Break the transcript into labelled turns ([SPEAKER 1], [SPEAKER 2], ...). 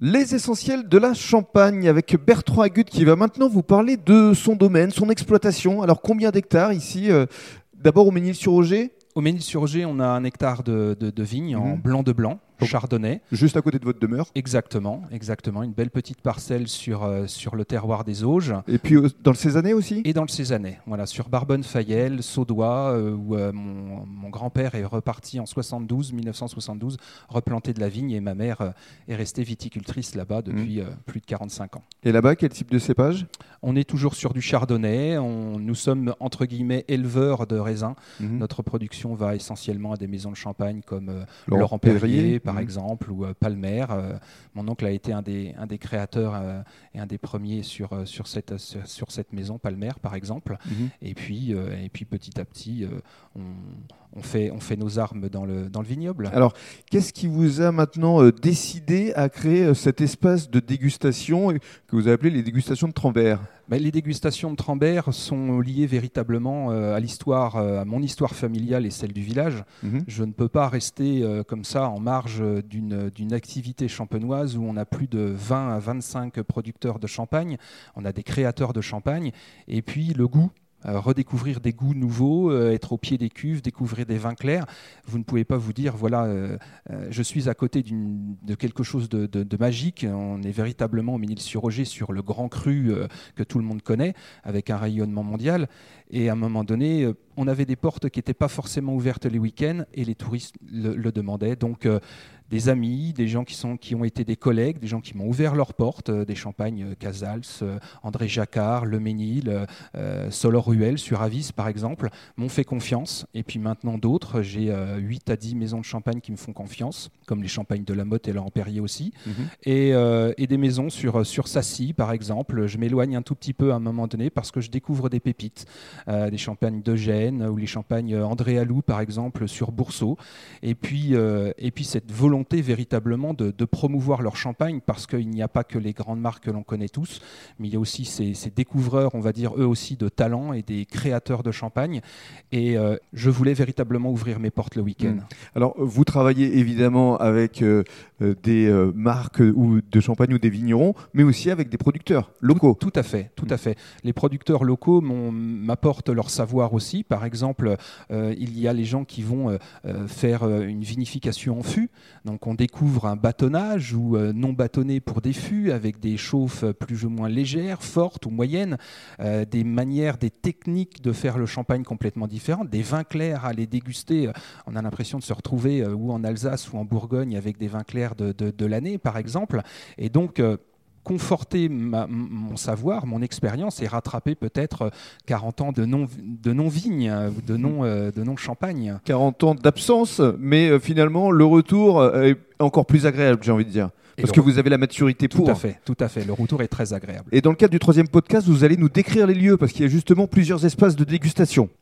[SPEAKER 1] Les essentiels de la Champagne avec Bertrand Agut qui va maintenant vous parler de son domaine, son exploitation. Alors combien d'hectares ici euh, D'abord au Ménil-sur-Auger?
[SPEAKER 2] Au Ménil-sur-Auger, on a un hectare de, de, de vignes en
[SPEAKER 1] Mhm.
[SPEAKER 2] blanc de blanc, chardonnay.
[SPEAKER 1] Juste à côté de votre demeure.
[SPEAKER 2] Exactement, exactement. Une belle petite parcelle sur, euh, sur le terroir des Auges.
[SPEAKER 1] Et puis euh, dans le Cézanne aussi?
[SPEAKER 2] Et dans le Cézanais, voilà, sur Barbonne-Fayel, Saudois, euh, où euh, mon, mon grand-père est reparti en 72, 1972, replanter de la vigne, et ma mère est restée viticultrice là-bas depuis euh, plus de 45 ans.
[SPEAKER 1] Et là-bas, quel type de cépage?
[SPEAKER 2] On est toujours sur du chardonnay, on, nous sommes entre guillemets éleveurs de raisins.
[SPEAKER 1] Mhm.
[SPEAKER 2] Notre production va essentiellement à des maisons de champagne comme
[SPEAKER 1] Laurent
[SPEAKER 2] Laurent Perrier,
[SPEAKER 1] Perrier,
[SPEAKER 2] par
[SPEAKER 1] mhm.
[SPEAKER 2] exemple, ou euh, Palmer. Euh, mon oncle a été un des, un des créateurs euh, et un des premiers sur, sur, cette, sur, sur cette maison, Palmer, par exemple.
[SPEAKER 1] Mhm.
[SPEAKER 2] Et puis, et puis petit à petit, on, on fait, on fait nos armes dans le, dans le vignoble.
[SPEAKER 1] Alors, qu'est-ce qui vous a maintenant décidé à créer cet espace de dégustation que vous avez appelé les dégustations de Trambert
[SPEAKER 2] Les dégustations de Trambert sont liées véritablement euh, à l'histoire, euh, à mon histoire familiale et celle du village.
[SPEAKER 1] Mhm.
[SPEAKER 2] Je ne peux pas rester euh, comme ça en marge d'une d'une activité champenoise où on a plus de 20 à 25 producteurs de champagne, on a des créateurs de champagne, et puis le goût. Redécouvrir des goûts nouveaux, euh, être au pied des cuves, découvrir des vins clairs. Vous ne pouvez pas vous dire, voilà, euh, euh, je suis à côté de quelque chose de, magique. On est véritablement au Ménil-sur-Roger sur le grand cru que tout le monde connaît, avec un rayonnement mondial. Et à un moment donné, on avait des portes qui n'étaient pas forcément ouvertes les week-ends et les touristes le, le demandaient. Donc, euh, des amis, des gens qui, sont, qui ont été des collègues, des gens qui m'ont ouvert leurs portes, euh, des champagnes euh, Casals, euh, André Jacquard, Le Ménil, euh, Solor-Ruel sur Avis par exemple, m'ont fait confiance. Et puis maintenant d'autres, j'ai euh, 8 à 10 maisons de champagne qui me font confiance, comme les champagnes de la Motte et Laurent Perrier aussi.
[SPEAKER 1] Mhm.
[SPEAKER 2] Et, et des maisons sur, sur Sassy, par exemple. Je m'éloigne un tout petit peu à un moment donné parce que je découvre des pépites, des champagnes ou les champagnes André Alou, par exemple, sur Boursault. Et puis, euh, et puis cette volonté véritablement de, de promouvoir leur champagne parce qu'il n'y a pas que les grandes marques que l'on connaît tous, mais il y a aussi ces, ces découvreurs, on va dire eux aussi, de talent et des créateurs de champagne. Et euh, je voulais véritablement ouvrir mes portes le week-end.
[SPEAKER 1] Mm. Alors, vous travaillez évidemment avec euh, des marques ou de champagne ou des vignerons, mais aussi avec des producteurs locaux.
[SPEAKER 2] Tout à fait, tout à fait. Les producteurs locaux m'apportent leur savoir aussi. Par exemple, euh, il y a les gens qui vont euh, euh, faire une vinification en fût. Donc on découvre un bâtonnage ou non bâtonné pour des fûts avec des chauffes plus ou moins légères, fortes ou moyennes, des manières, des techniques de faire le champagne complètement différentes, des vins clairs à les déguster. On a l'impression de se retrouver ou en Alsace ou en Bourgogne avec des vins clairs de, l'année, par exemple. Et donc conforter ma- mon savoir, mon expérience et rattraper peut-être euh, 40 ans de non de non euh, ou de non euh, de non champagne.
[SPEAKER 1] 40 ans d'absence, mais euh, finalement, le retour euh, est encore plus agréable, j'ai envie de dire.
[SPEAKER 2] Et
[SPEAKER 1] Parce que vous avez la maturité
[SPEAKER 2] tout
[SPEAKER 1] pour.
[SPEAKER 2] à fait, tout à fait. Le retour est très agréable.
[SPEAKER 1] Et dans le cadre du troisième podcast, vous allez nous décrire les lieux, parce qu'il y a justement plusieurs espaces de dégustation.